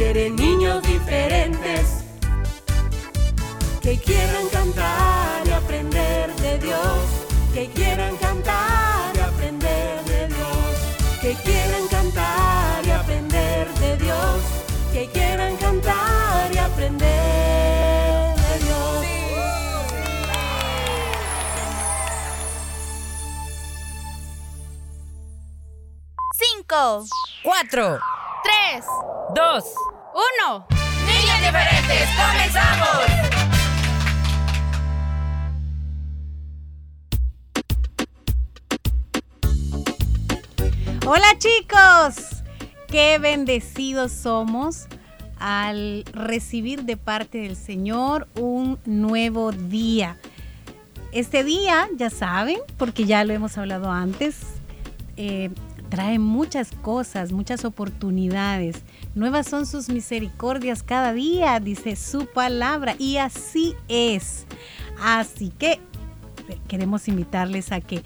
Dios quiere niños diferentes que quieran cantar y aprender de Dios, que quieran cantar y aprender de Dios, que quieran cantar y aprender de Dios, que quieran cantar y aprender de Dios. Cinco, Cuatro, tres, dos, uno. niños diferentes, comenzamos. Hola chicos, qué bendecidos somos al recibir de parte del Señor un nuevo día. Este día, ya saben, porque ya lo hemos hablado antes, eh, trae muchas cosas, muchas oportunidades. Nuevas son sus misericordias cada día, dice su palabra, y así es. Así que queremos invitarles a que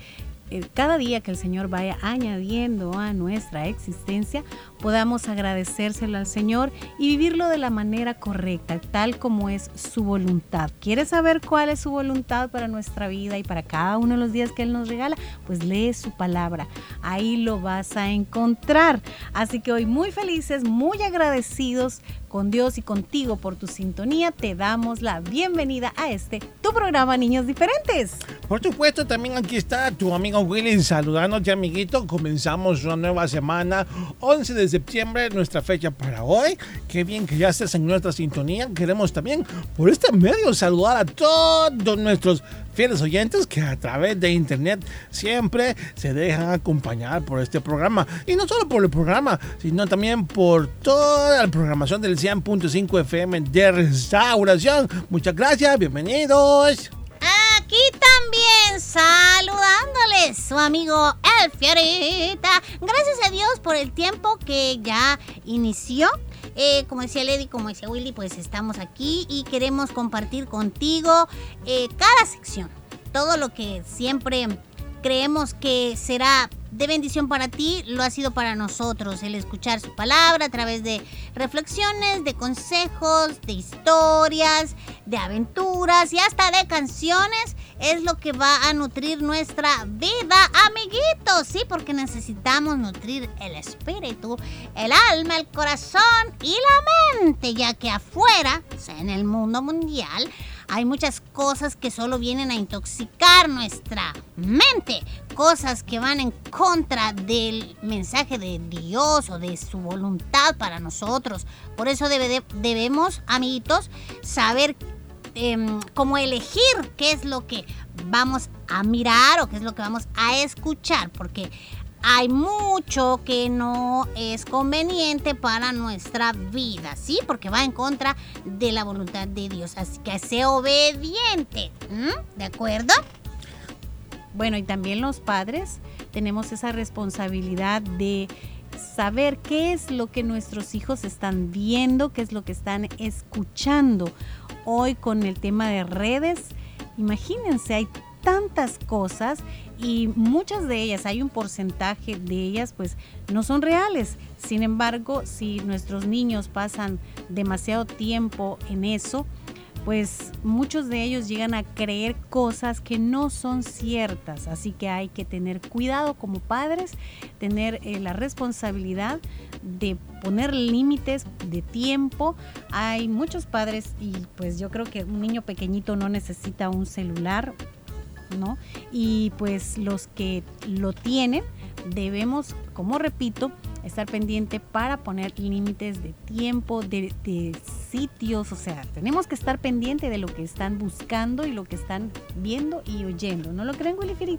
eh, cada día que el Señor vaya añadiendo a nuestra existencia, podamos agradecérselo al Señor y vivirlo de la manera correcta, tal como es su voluntad. ¿Quieres saber cuál es su voluntad para nuestra vida y para cada uno de los días que Él nos regala? Pues lee su palabra. Ahí lo vas a encontrar. Así que hoy muy felices, muy agradecidos con Dios y contigo por tu sintonía, te damos la bienvenida a este, tu programa Niños Diferentes. Por supuesto, también aquí está tu amigo Willy saludándote, amiguito. Comenzamos una nueva semana, 11 de septiembre, nuestra fecha para hoy. Qué bien que ya estés en nuestra sintonía. Queremos también, por este medio, saludar a todos nuestros fieles oyentes que a través de internet siempre se dejan acompañar por este programa. Y no solo por el programa, sino también por toda la programación del 100.5 FM de restauración. Muchas gracias, bienvenidos. Saludándoles su amigo El Fiorita. Gracias a Dios por el tiempo que ya inició. Eh, como decía Lady, como decía Willy, pues estamos aquí y queremos compartir contigo eh, cada sección. Todo lo que siempre creemos que será de bendición para ti, lo ha sido para nosotros. El escuchar su palabra a través de reflexiones, de consejos, de historias, de aventuras y hasta de canciones es lo que va a nutrir nuestra vida, amiguitos. Sí, porque necesitamos nutrir el espíritu, el alma, el corazón y la mente, ya que afuera, o sea, en el mundo mundial, hay muchas cosas que solo vienen a intoxicar nuestra mente, cosas que van en contra del mensaje de Dios o de su voluntad para nosotros. Por eso debe de- debemos, amiguitos, saber em, cómo elegir qué es lo que vamos a mirar o qué es lo que vamos a escuchar, porque hay mucho que no es conveniente para nuestra vida, ¿sí? Porque va en contra de la voluntad de Dios. Así que sé obediente. ¿de acuerdo? Bueno, y también los padres tenemos esa responsabilidad de saber qué es lo que nuestros hijos están viendo, qué es lo que están escuchando. Hoy con el tema de redes, imagínense, hay tantas cosas y muchas de ellas, hay un porcentaje de ellas pues no son reales. Sin embargo, si nuestros niños pasan demasiado tiempo en eso, pues muchos de ellos llegan a creer cosas que no son ciertas. Así que hay que tener cuidado como padres, tener eh, la responsabilidad de poner límites de tiempo. Hay muchos padres y pues yo creo que un niño pequeñito no necesita un celular, ¿no? Y pues los que lo tienen debemos como repito, estar pendiente para poner límites de tiempo, de, sitios, o sea, tenemos que estar pendiente de lo que están buscando y lo que están viendo y oyendo. ¿No lo creen, Willy?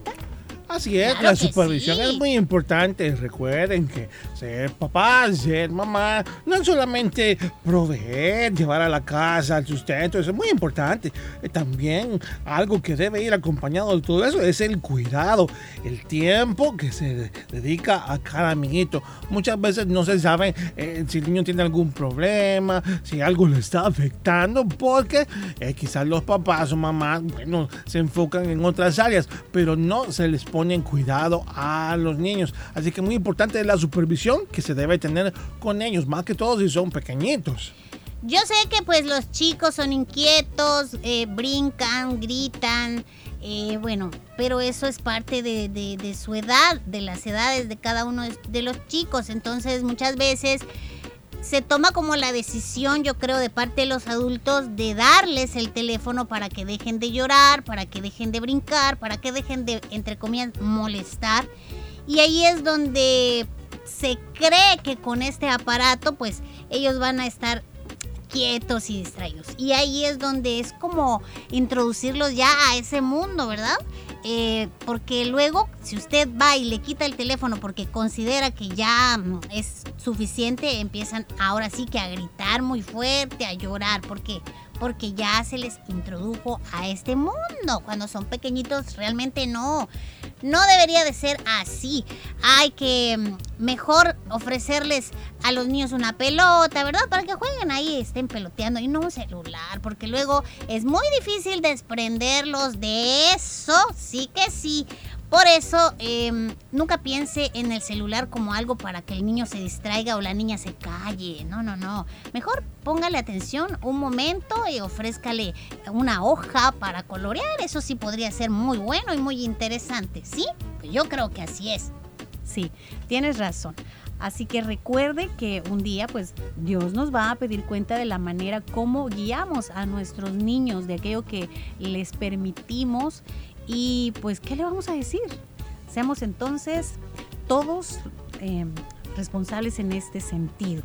Así es, Claro la supervisión sí. es muy importante. Recuerden que ser papá, ser mamá, no es solamente proveer, llevar a la casa, el sustento, eso es muy importante. Eh, También algo que debe ir acompañado de todo eso es el cuidado, el tiempo que se de- dedica a cada amiguito. Muchas veces no se sabe eh, si el niño tiene algún problema, si algo le está afectando, porque eh, quizás los papás o mamás, bueno, se enfocan en otras áreas, pero no se les pone en cuidado a los niños. Así que muy importante es la supervisión que se debe tener con ellos, más que todo si son pequeñitos. Yo sé que pues los chicos son inquietos, eh, brincan, gritan, eh, bueno, pero eso es parte de, su edad, de las edades de cada uno de los chicos. Entonces muchas veces se toma como la decisión, yo creo, de parte de los adultos de darles el teléfono para que dejen de llorar, para que dejen de brincar, para que dejen de, entre comillas, molestar. Y ahí es donde se cree que con este aparato, pues ellos van a estar quietos y distraídos. Y ahí es donde es como introducirlos ya a ese mundo, ¿verdad? Eh, porque luego, si usted va y le quita el teléfono porque considera que ya mm, es suficiente, empiezan ahora sí que a gritar muy fuerte, a llorar. ¿Por qué? Porque ya se les introdujo a este mundo. Cuando son pequeñitos, realmente no. No debería de ser así. Hay que mm, mejor ofrecerles a los niños una pelota, ¿verdad? Para que jueguen ahí, estén peloteando y no un celular, porque luego es muy difícil desprenderlos de eso, sí que sí. Por eso, eh, nunca piense en el celular como algo para que el niño se distraiga o la niña se calle. No, no, no. Mejor póngale atención un momento y ofrézcale una hoja para colorear. Eso sí podría ser muy bueno y muy interesante, ¿sí? Pues yo creo que así es. Sí, tienes razón. Así que recuerde que un día pues Dios nos va a pedir cuenta de la manera como guiamos a nuestros niños, de aquello que les permitimos y pues ¿qué le vamos a decir? Seamos entonces todos eh, responsables en este sentido.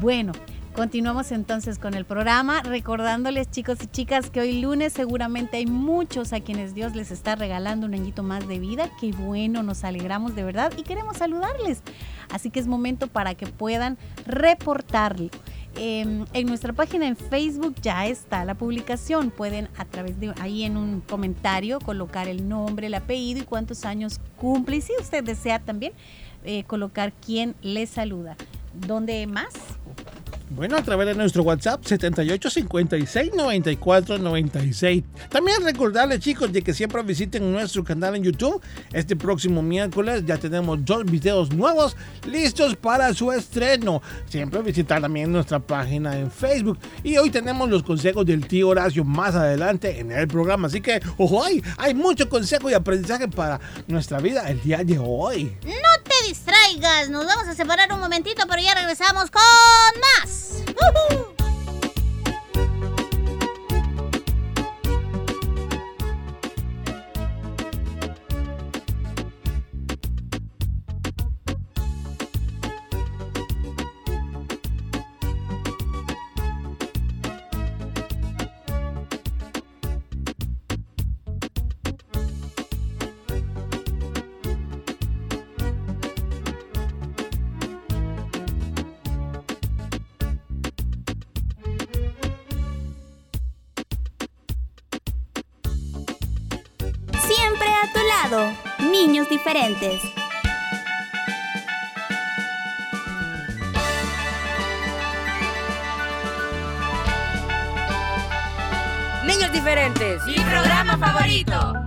Bueno, continuamos entonces con el programa, recordándoles chicos y chicas que hoy lunes seguramente hay muchos a quienes Dios les está regalando un añito más de vida. Qué bueno, nos alegramos de verdad y queremos saludarles. Así que es momento para que puedan reportarlo. Eh, en nuestra página en Facebook ya está la publicación. Pueden a través de ahí en un comentario colocar el nombre, el apellido y cuántos años cumple. Y si usted desea también eh, colocar quién le saluda. ¿Dónde más? Bueno, a través de nuestro WhatsApp 78 56 94 96. También recordarles, chicos, de que siempre visiten nuestro canal en YouTube. Este próximo miércoles ya tenemos dos videos nuevos listos para su estreno. Siempre visitar también nuestra página en Facebook. Y hoy tenemos los consejos del tío Horacio más adelante en el programa. Así que, ojo, hay, hay mucho consejo y aprendizaje para nuestra vida el día de hoy. No te distraigas, nos vamos a separar un momentito, pero ya regresamos con más. ¡Ujú! Siempre niños diferentes. Niños diferentes. Mi programa favorito.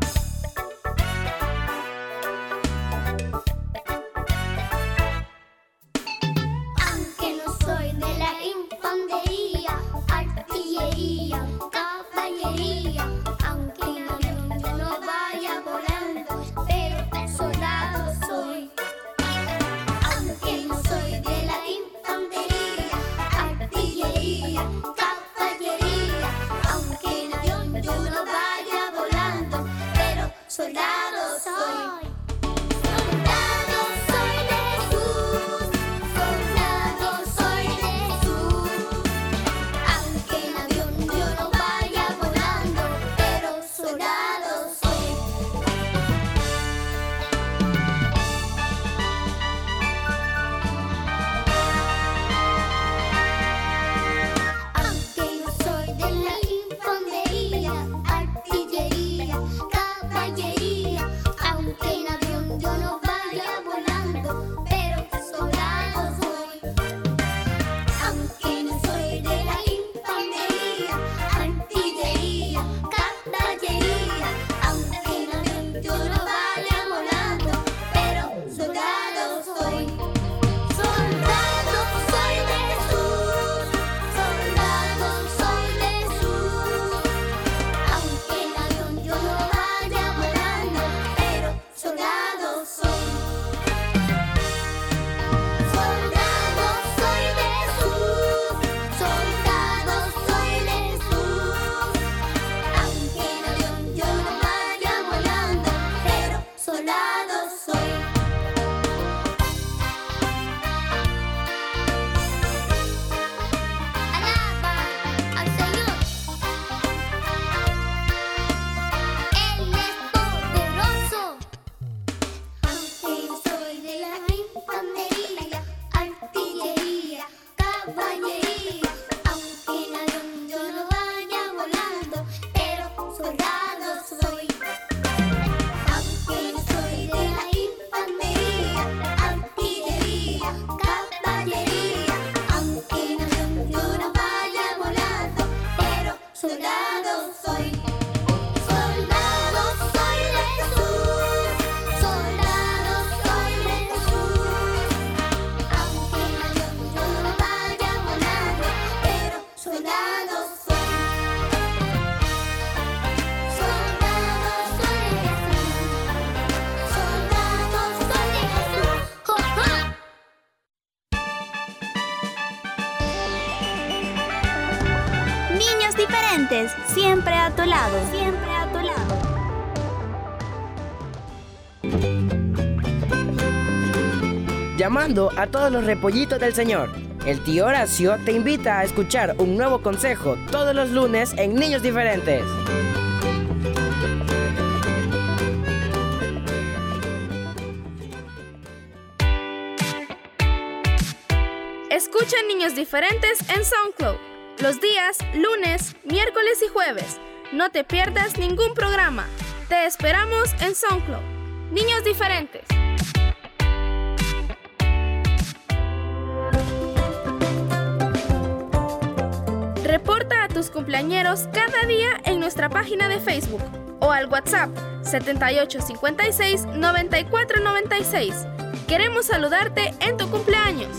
Lado, siempre a tu lado. Llamando a todos los repollitos del Señor. El tío Horacio te invita a escuchar un nuevo consejo todos los lunes en Niños Diferentes. Escucha Niños Diferentes en SoundCloud los días lunes, miércoles y jueves. No te pierdas ningún programa. Te esperamos en SoundCloud. Niños Diferentes. Reporta a tus cumpleañeros cada día en nuestra página de Facebook o al WhatsApp 7856 9496. Queremos saludarte en tu cumpleaños.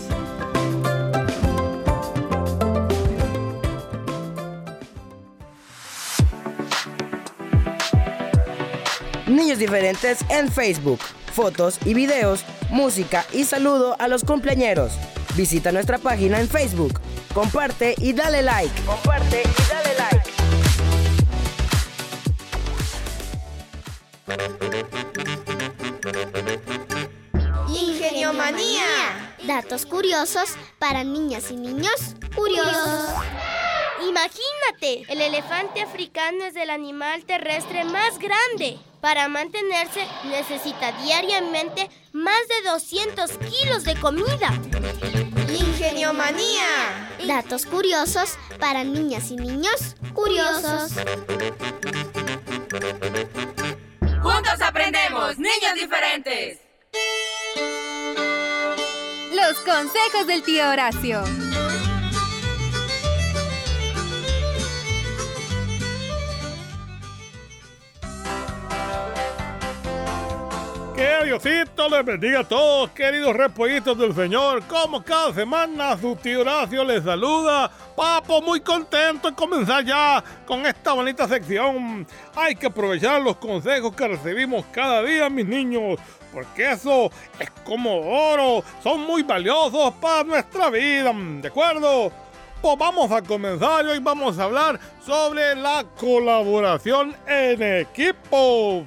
Niños Diferentes en Facebook. Fotos y videos, música y saludo a los cumpleañeros. Visita nuestra página en Facebook. Comparte y dale like. Comparte y dale like. Ingeniomanía. Datos curiosos para niñas y niños curiosos. Imagínate, el elefante africano es el animal terrestre más grande. Para mantenerse necesita diariamente más de 200 kilos de comida. Ingeniomanía. Datos curiosos para niñas y niños curiosos. Juntos aprendemos, niños diferentes. Los consejos del tío Horacio. Que Diosito les bendiga a todos, queridos repollitos del Señor. Como cada semana, su tío Horacio les saluda. Papo, muy contento de comenzar ya con esta bonita sección. Hay que aprovechar los consejos que recibimos cada día, mis niños. Porque eso es como oro, son muy valiosos para nuestra vida, ¿de acuerdo? Pues vamos a comenzar y hoy vamos a hablar sobre la colaboración en equipo.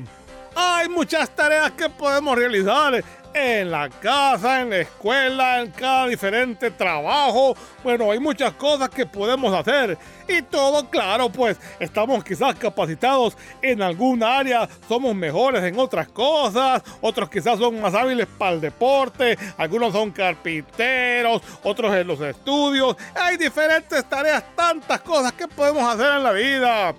Hay muchas tareas que podemos realizar en la casa, en la escuela, en cada diferente trabajo. Bueno, hay muchas cosas que podemos hacer. Y todo, claro, pues estamos quizás capacitados en alguna área, somos mejores en otras cosas, otros quizás son más hábiles para el deporte, algunos son carpinteros, otros en los estudios. Hay diferentes tareas, tantas cosas que podemos hacer en la vida.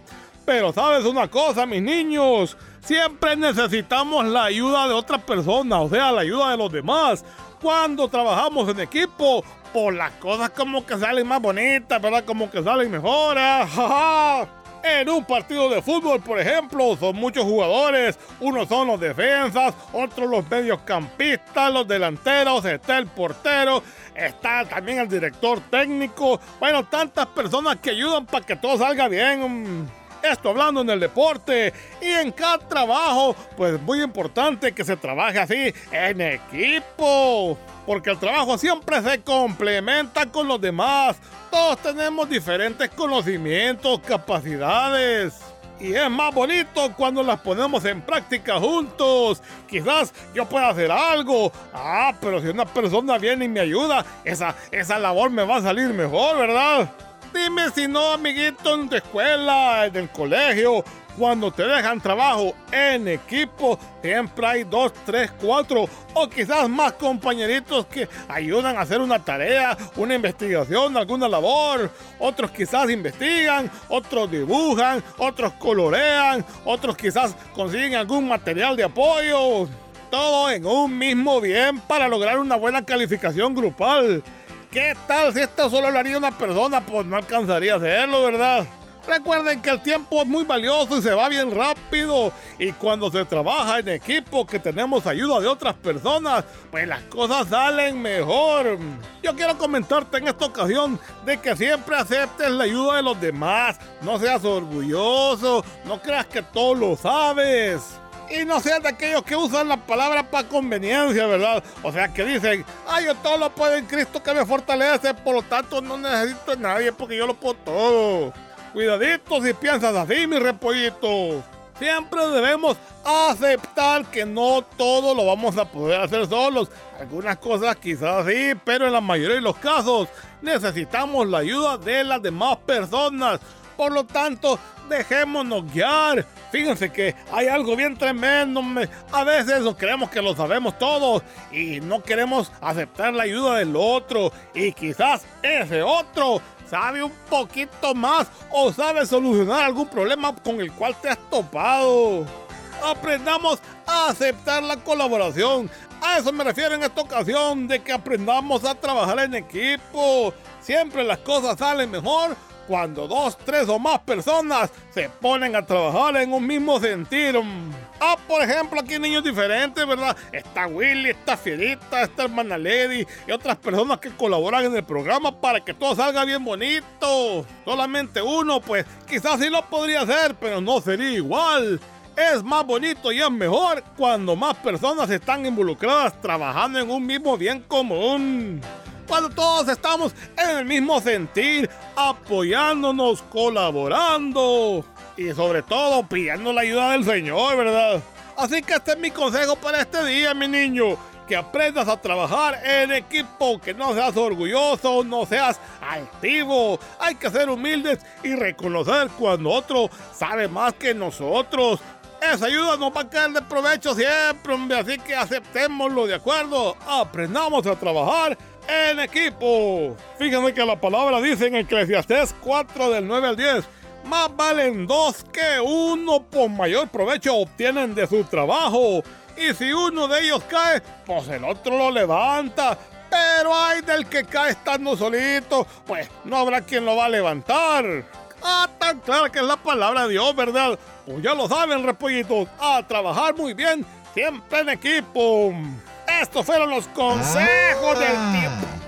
Pero sabes una cosa, mis niños, siempre necesitamos la ayuda de otra persona, o sea, la ayuda de los demás. Cuando trabajamos en equipo, por las cosas como que salen más bonitas, ¿verdad? Como que salen mejores. En un partido de fútbol, por ejemplo, son muchos jugadores. Unos son los defensas, otros los mediocampistas, los delanteros, está el portero, está también el director técnico. Bueno, tantas personas que ayudan para que todo salga bien. Esto hablando en el deporte y en cada trabajo, pues muy importante que se trabaje así en equipo. Porque el trabajo siempre se complementa con los demás. Todos tenemos diferentes conocimientos, capacidades. Y es más bonito cuando las ponemos en práctica juntos. Quizás yo pueda hacer algo. Ah, pero si una persona viene y me ayuda, esa, esa labor me va a salir mejor, ¿verdad? Dime si no, amiguito, en tu escuela, en el colegio, cuando te dejan trabajo en equipo, siempre hay dos, tres, cuatro o quizás más compañeritos que ayudan a hacer una tarea, una investigación, alguna labor. Otros quizás investigan, otros dibujan, otros colorean, otros quizás consiguen algún material de apoyo. Todo en un mismo bien para lograr una buena calificación grupal. ¿Qué tal si esto solo lo haría una persona? Pues no alcanzaría a hacerlo, ¿verdad? Recuerden que el tiempo es muy valioso y se va bien rápido. Y cuando se trabaja en equipo, que tenemos ayuda de otras personas, pues las cosas salen mejor. Yo quiero comentarte en esta ocasión de que siempre aceptes la ayuda de los demás. No seas orgulloso, no creas que todo lo sabes. Y no seas de aquellos que usan la palabra para conveniencia, ¿verdad? O sea, que dicen, ay, yo todo lo puedo en Cristo que me fortalece, por lo tanto no necesito a nadie porque yo lo puedo todo. Cuidadito si piensas así, mi repollito. Siempre debemos aceptar que no todo lo vamos a poder hacer solos. Algunas cosas quizás sí, pero en la mayoría de los casos necesitamos la ayuda de las demás personas. Por lo tanto, dejémonos guiar. Fíjense que hay algo bien tremendo. A veces creemos que lo sabemos todos y no queremos aceptar la ayuda del otro. Y quizás ese otro sabe un poquito más o sabe solucionar algún problema con el cual te has topado. Aprendamos a aceptar la colaboración. A eso me refiero en esta ocasión, de que aprendamos a trabajar en equipo. Siempre las cosas salen mejor cuando dos, tres o más personas se ponen a trabajar en un mismo sentido. Ah, por ejemplo, aquí hay niños diferentes, ¿verdad? Está Willy, está Fierita, está hermana Lady y otras personas que colaboran en el programa para que todo salga bien bonito. Solamente uno, pues quizás sí lo podría hacer, pero no sería igual. Es más bonito y es mejor cuando más personas están involucradas trabajando en un mismo bien común cuando todos estamos en el mismo sentir, apoyándonos, colaborando y sobre todo pidiendo la ayuda del Señor, ¿verdad? Así que este es mi consejo para este día, mi niño. Que aprendas a trabajar en equipo, que no seas orgulloso, no seas altivo. Hay que ser humildes y reconocer cuando otro sabe más que nosotros. Esa ayuda nos va a caer de provecho siempre, hombre. Así que aceptémoslo, ¿de acuerdo? Aprendamos a trabajar en equipo. Fíjense que la palabra dice en Eclesiastés 4 del 9 al 10. Más valen dos que uno, por mayor provecho obtienen de su trabajo. Y si uno de ellos cae, pues el otro lo levanta. Pero hay del que cae estando solito, pues no habrá quien lo va a levantar. Ah, tan clara que es la palabra de Dios, ¿verdad? Pues ya lo saben, repollitos. A trabajar muy bien, siempre en equipo. Estos fueron los consejos del ah.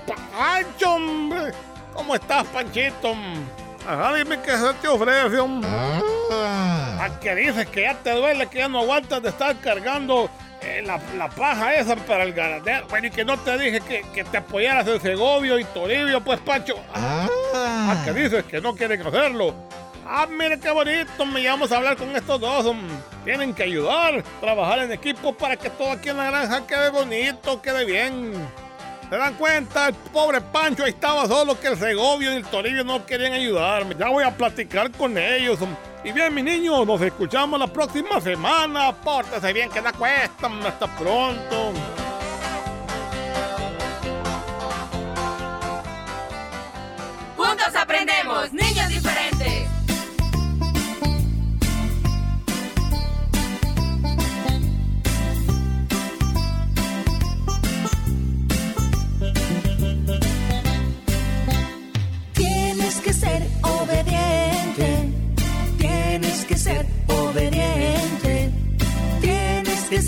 tío Pancho, hombre. ¿Cómo estás, Panchito? Ajá, dime qué se te ofrece, hombre. Ah. ¿A qué dices que ya te duele, que ya no aguantas de estar cargando eh, la, la, paja esa para el ganadero? Bueno, y que no te dije que, que te apoyaras en Segovio y Toribio, pues, Pancho. Ah. ¿A qué dices que no quieren hacerlo? Ah, mire qué bonito, me vamos a hablar con estos dos. Tienen que ayudar, trabajar en equipo para que todo aquí en la granja quede bonito, quede bien. ¿Se dan cuenta? El pobre Pancho ahí estaba solo que el Segovio y el Toribio no querían ayudarme. Ya voy a platicar con ellos. Y bien, mi niño, nos escuchamos la próxima semana. Pórtese bien, que la cuesta. Hasta pronto. Juntos aprendemos,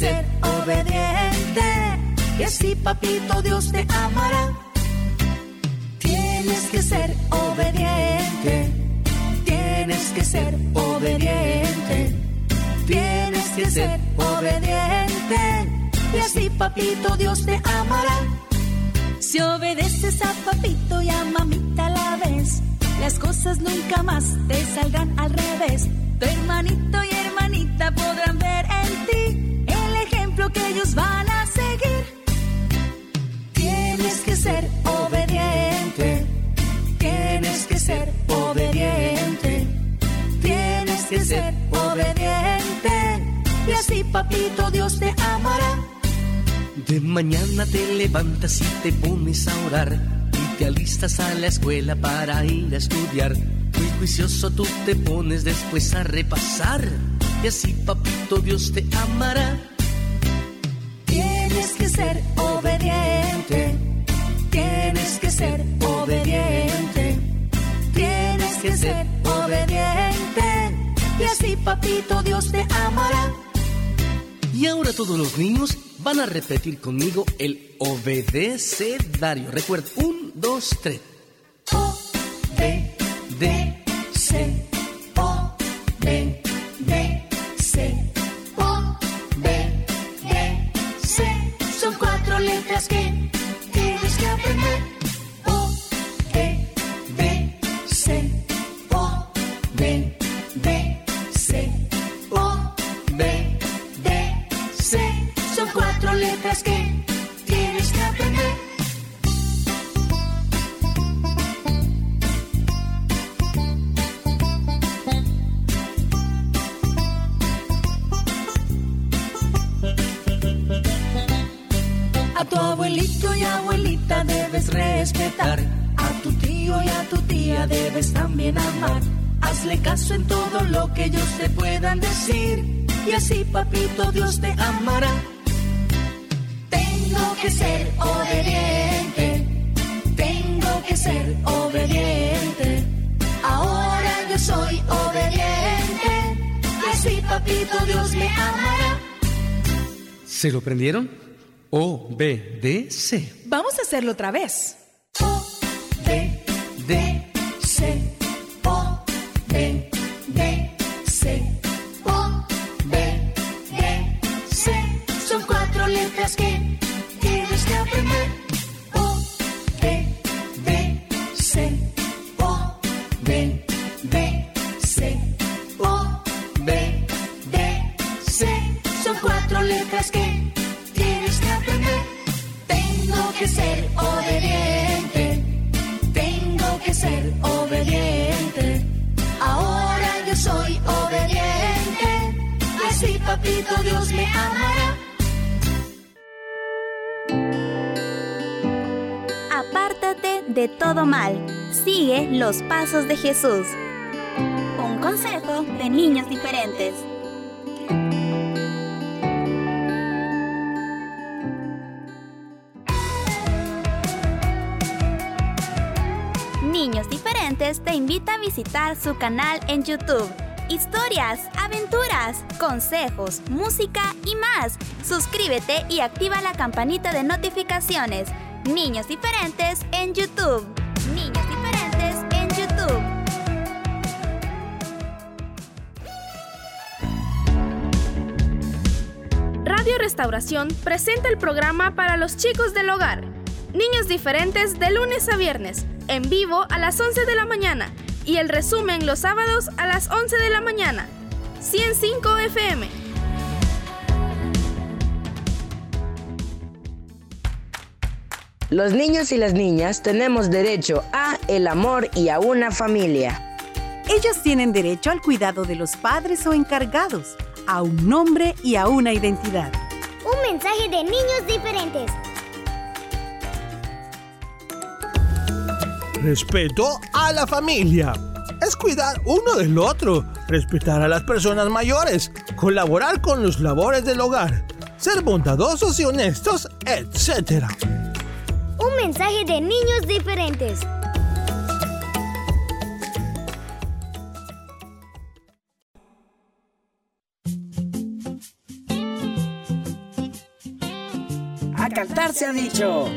ser obediente, y así papito Dios te amará. Tienes que ser obediente, tienes que ser obediente, tienes que ser obediente, y así papito Dios te amará. Si obedeces a papito y a mamita a la vez, las cosas nunca más te salgan al revés. Tu hermanito y hermanita podrán ver en ti ejemplo que ellos van a seguir. Tienes que ser obediente, tienes que ser obediente, tienes que ser obediente. Y así, papito, Dios te amará. De mañana te levantas y te pones a orar te alistas a la escuela para ir a estudiar. Muy juicioso tú te pones después a repasar. Y así, papito, Dios te amará. Tienes que ser obediente. Tienes que ser obediente. Tienes que ser obediente. Y así, papito, Dios te amará. Y ahora todos los niños van a repetir conmigo el obedecedario. Recuerda, un, dos, tres. O, B, D, C, O, B, D, C, cuatro debes respetar. A tu tío y a tu tía debes también amar. Hazle caso en todo lo que ellos te puedan decir. Y así, papito, Dios te amará. Tengo que ser obediente. Tengo que ser obediente. Ahora yo soy obediente. Y así, papito, Dios me amará. ¿Se lo prendieron? O, B, D, C. Vamos a hacerlo otra vez. D, D, Apártate de todo mal. Sigue los pasos de Jesús. Un consejo de niños diferentes. Niños Diferentes te invita a visitar su canal en YouTube. Historias, aventuras, consejos, música y más. Suscríbete y activa la campanita de notificaciones. Niños Diferentes en YouTube. Niños Diferentes en YouTube. Radio Restauración presenta el programa para los chicos del hogar. Niños diferentes de lunes a viernes, en vivo a las 11 de la mañana y el resumen los sábados a las 11 de la mañana. 105 FM. Los niños y las niñas tenemos derecho a el amor y a una familia. Ellos tienen derecho al cuidado de los padres o encargados, a un nombre y a una identidad. Un mensaje de niños diferentes. Respeto a la familia. Es cuidar uno del otro, respetar a las personas mayores, colaborar con los labores del hogar, ser bondadosos y honestos, etc. Un mensaje de niños diferentes. A cantar se ha dicho.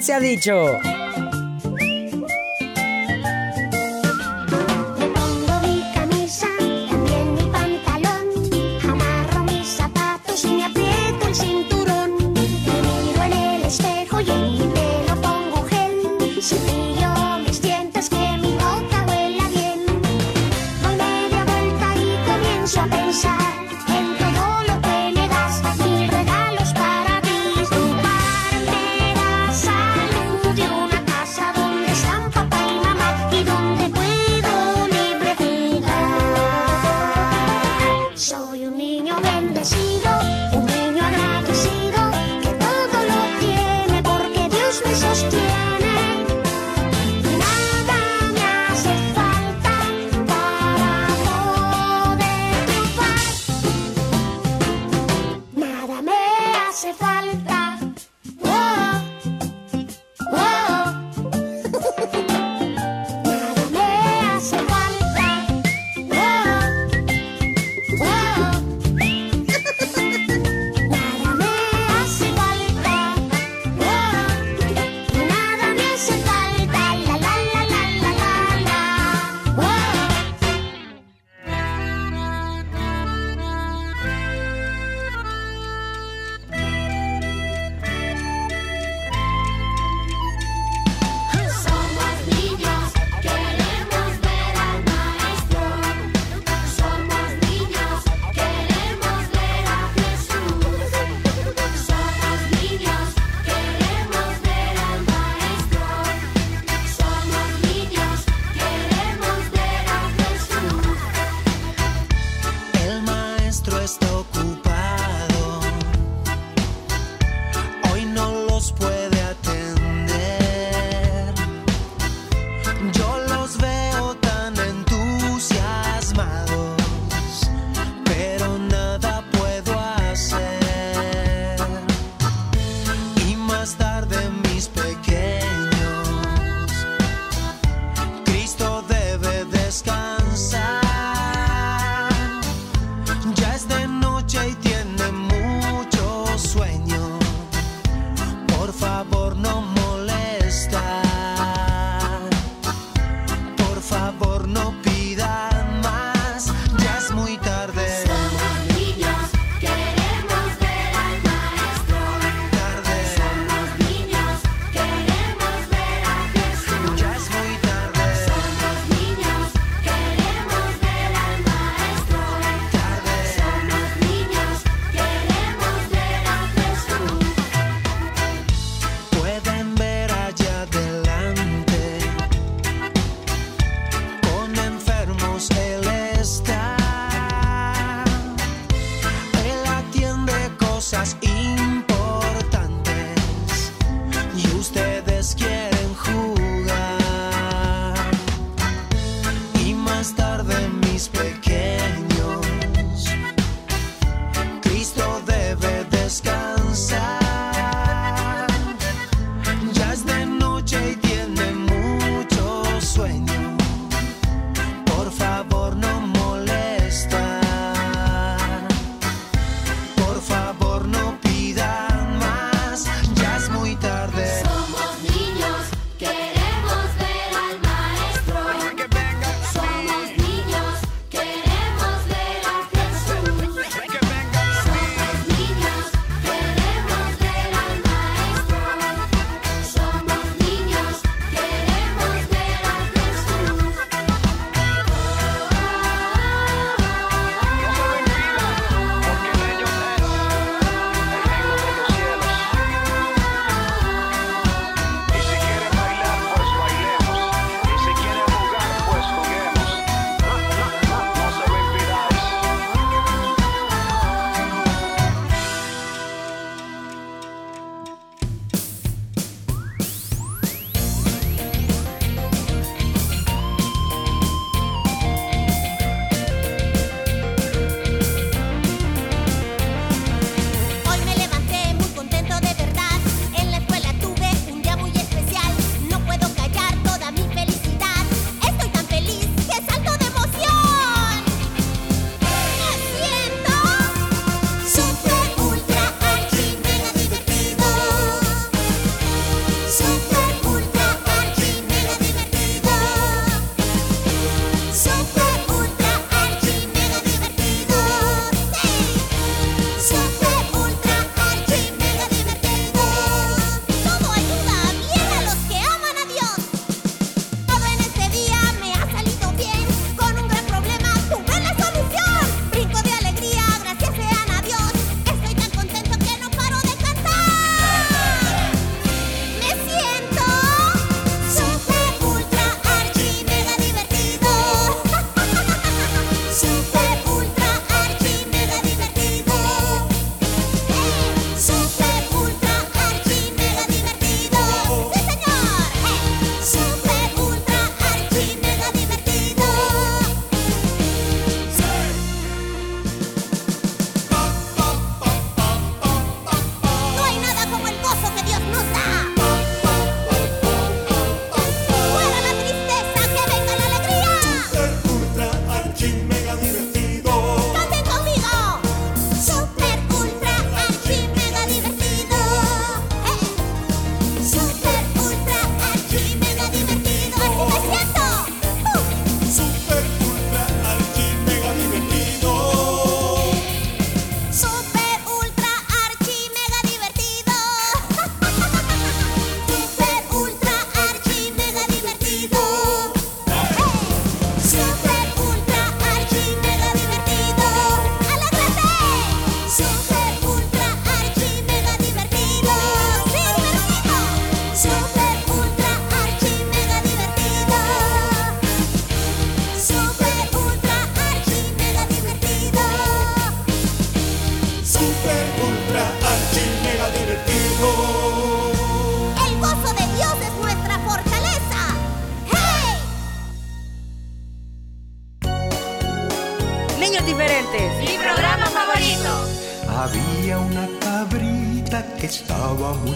Se ha dicho.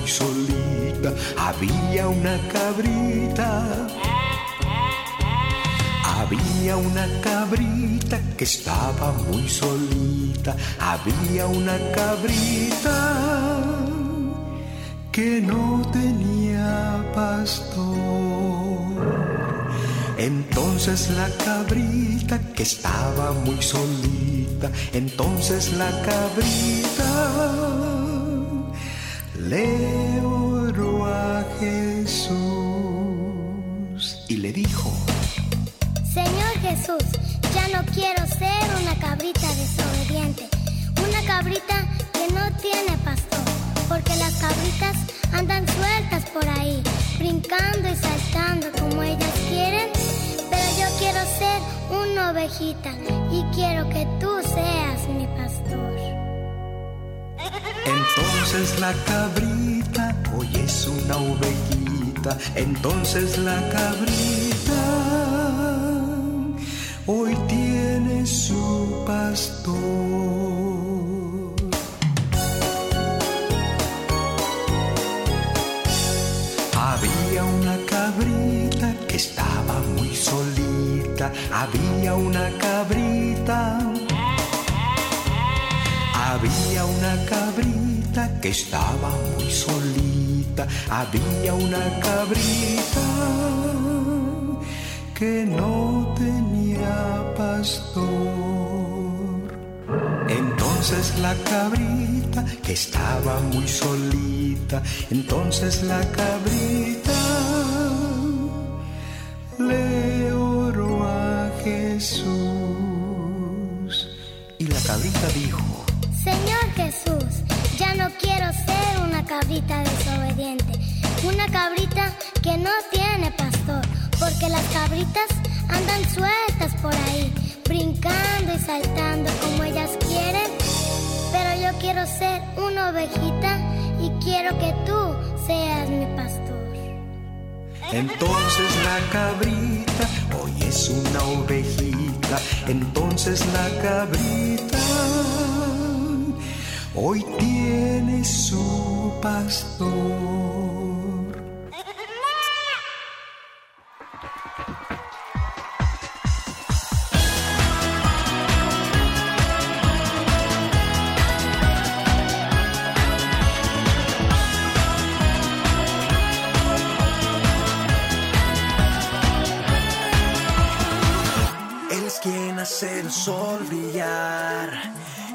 solita había una cabrita. Había una cabrita que estaba muy solita, había una cabrita que no tenía pastor. Entonces la cabrita que estaba muy solita, entonces la cabrita le oró a Jesús y le dijo, Señor Jesús, ya no quiero ser una cabrita desobediente, una cabrita que no tiene pastor, porque las cabritas andan sueltas por ahí, brincando y saltando como ellas quieren, pero yo quiero ser una ovejita y quiero que tú seas mi pastor. Entonces la cabrita, hoy es una ovejita, entonces la cabrita, hoy tiene su pastor. que estaba muy solita, había una cabrita que no tenía pastor. Entonces la cabrita que estaba muy solita, entonces la cabrita andan sueltas por ahí, brincando y saltando como ellas quieren. Pero yo quiero ser una ovejita y quiero que tú seas mi pastor. Entonces la cabrita hoy es una ovejita, entonces la cabrita hoy tiene su pastor.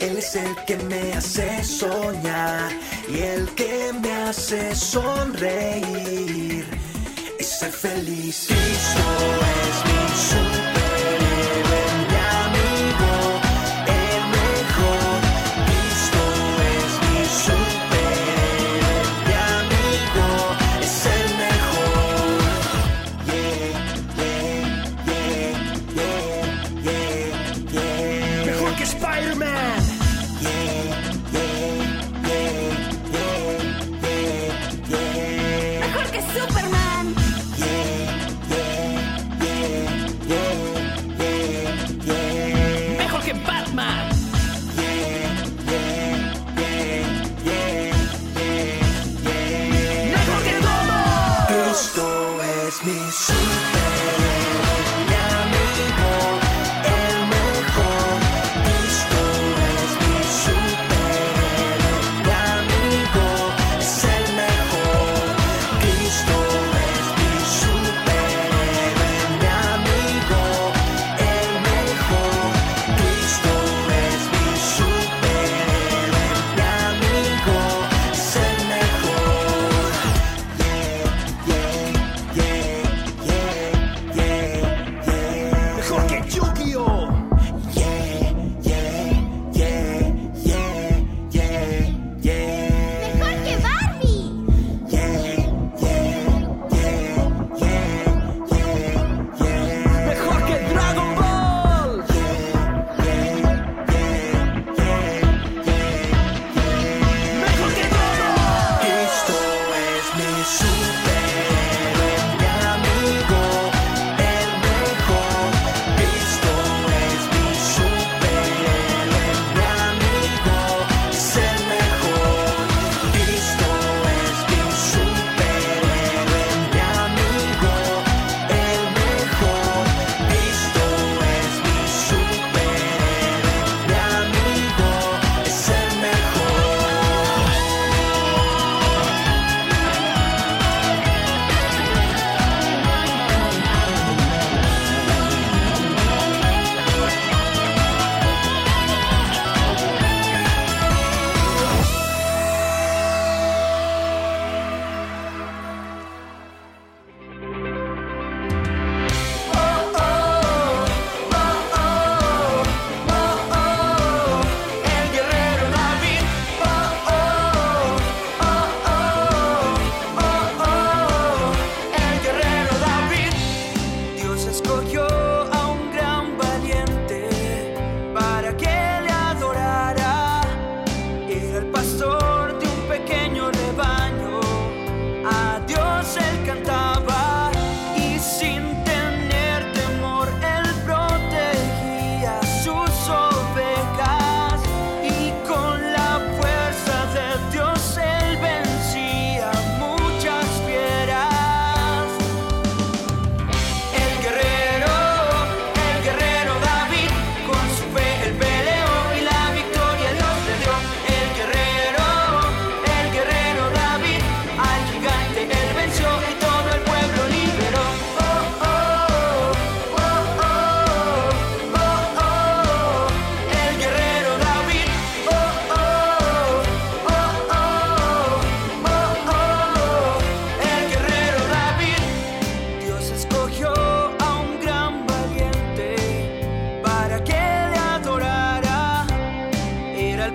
él es el que me hace soñar y el que me hace sonreír y ser feliz. Cristo es mi sueño.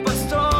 superstar.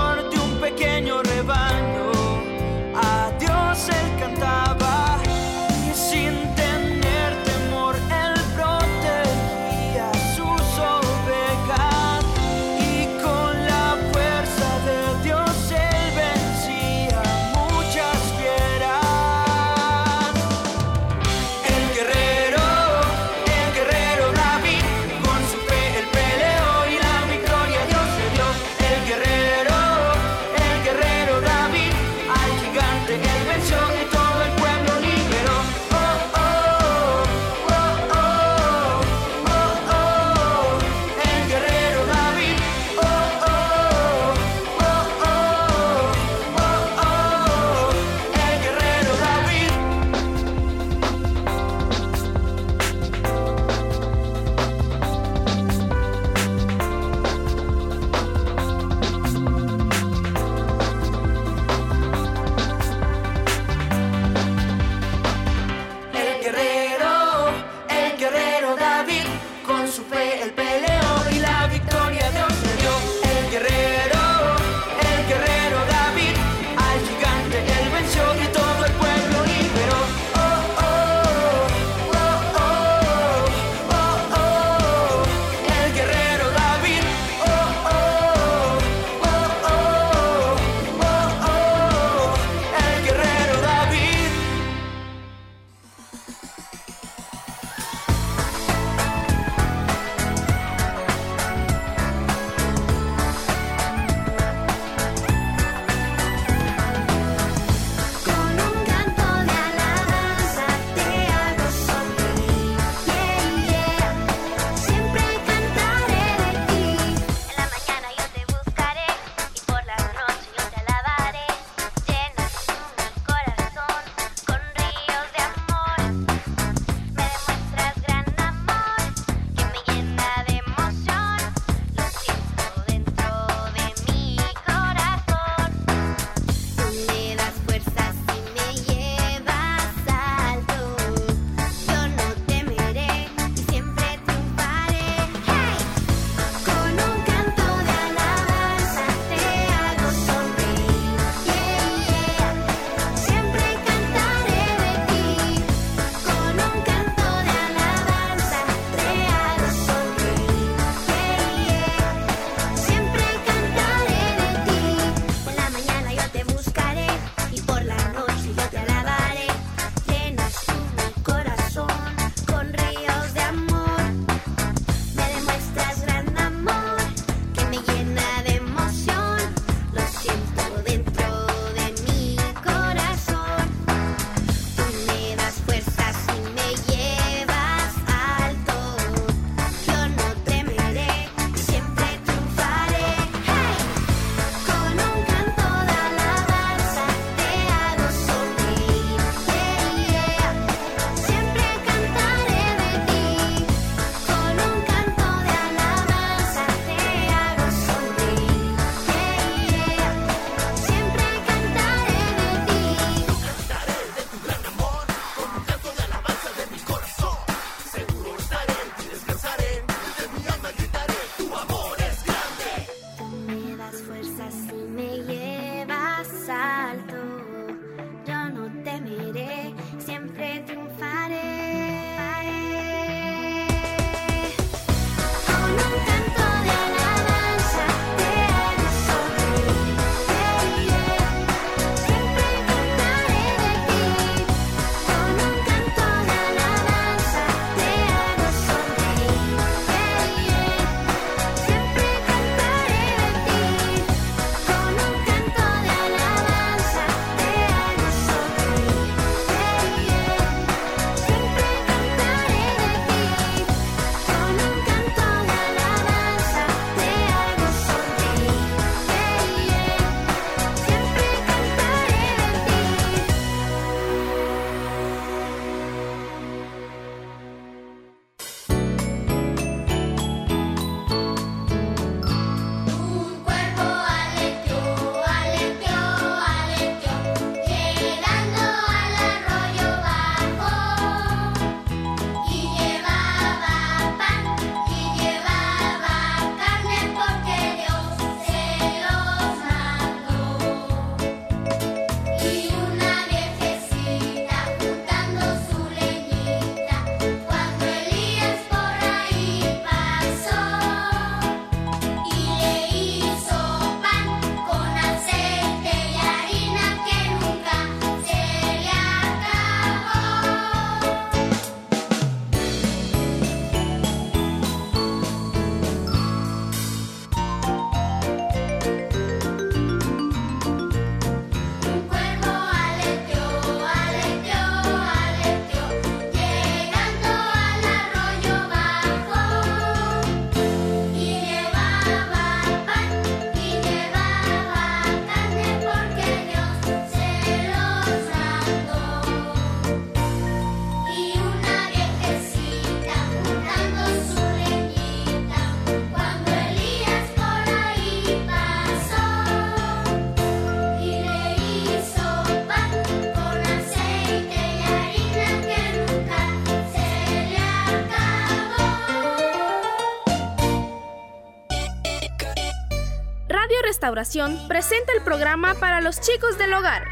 Restauración presenta el programa para los chicos del hogar.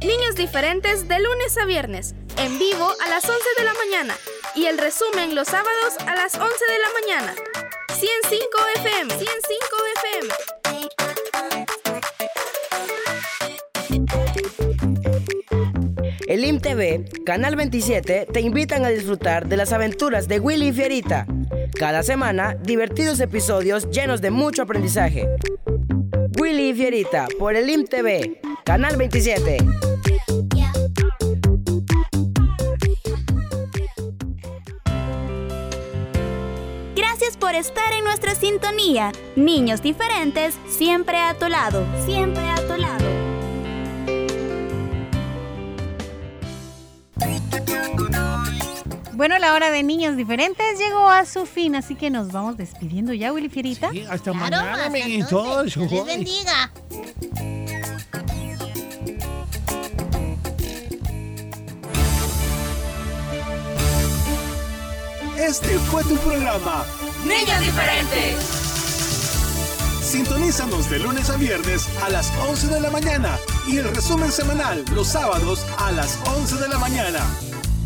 Niños diferentes de lunes a viernes, en vivo a las 11 de la mañana y el resumen los sábados a las 11 de la mañana. 105 FM, 105 FM. El IMTV, Canal 27, te invitan a disfrutar de las aventuras de Willy y Fierita. Cada semana, divertidos episodios llenos de mucho aprendizaje. Willy y Fierita, por el IMTV, Canal 27. Gracias por estar en nuestra sintonía. Niños diferentes, siempre a tu lado. Siempre a tu lado. Bueno, la hora de niños diferentes llegó a su fin, así que nos vamos despidiendo ya, Willy Fierita. Sí, hasta Claro, mañana, amiguitos. Dios les bendiga. Este fue tu programa. Niños diferentes. Sintonízanos de lunes a viernes a las 11 de la mañana y el resumen semanal los sábados a las 11 de la mañana.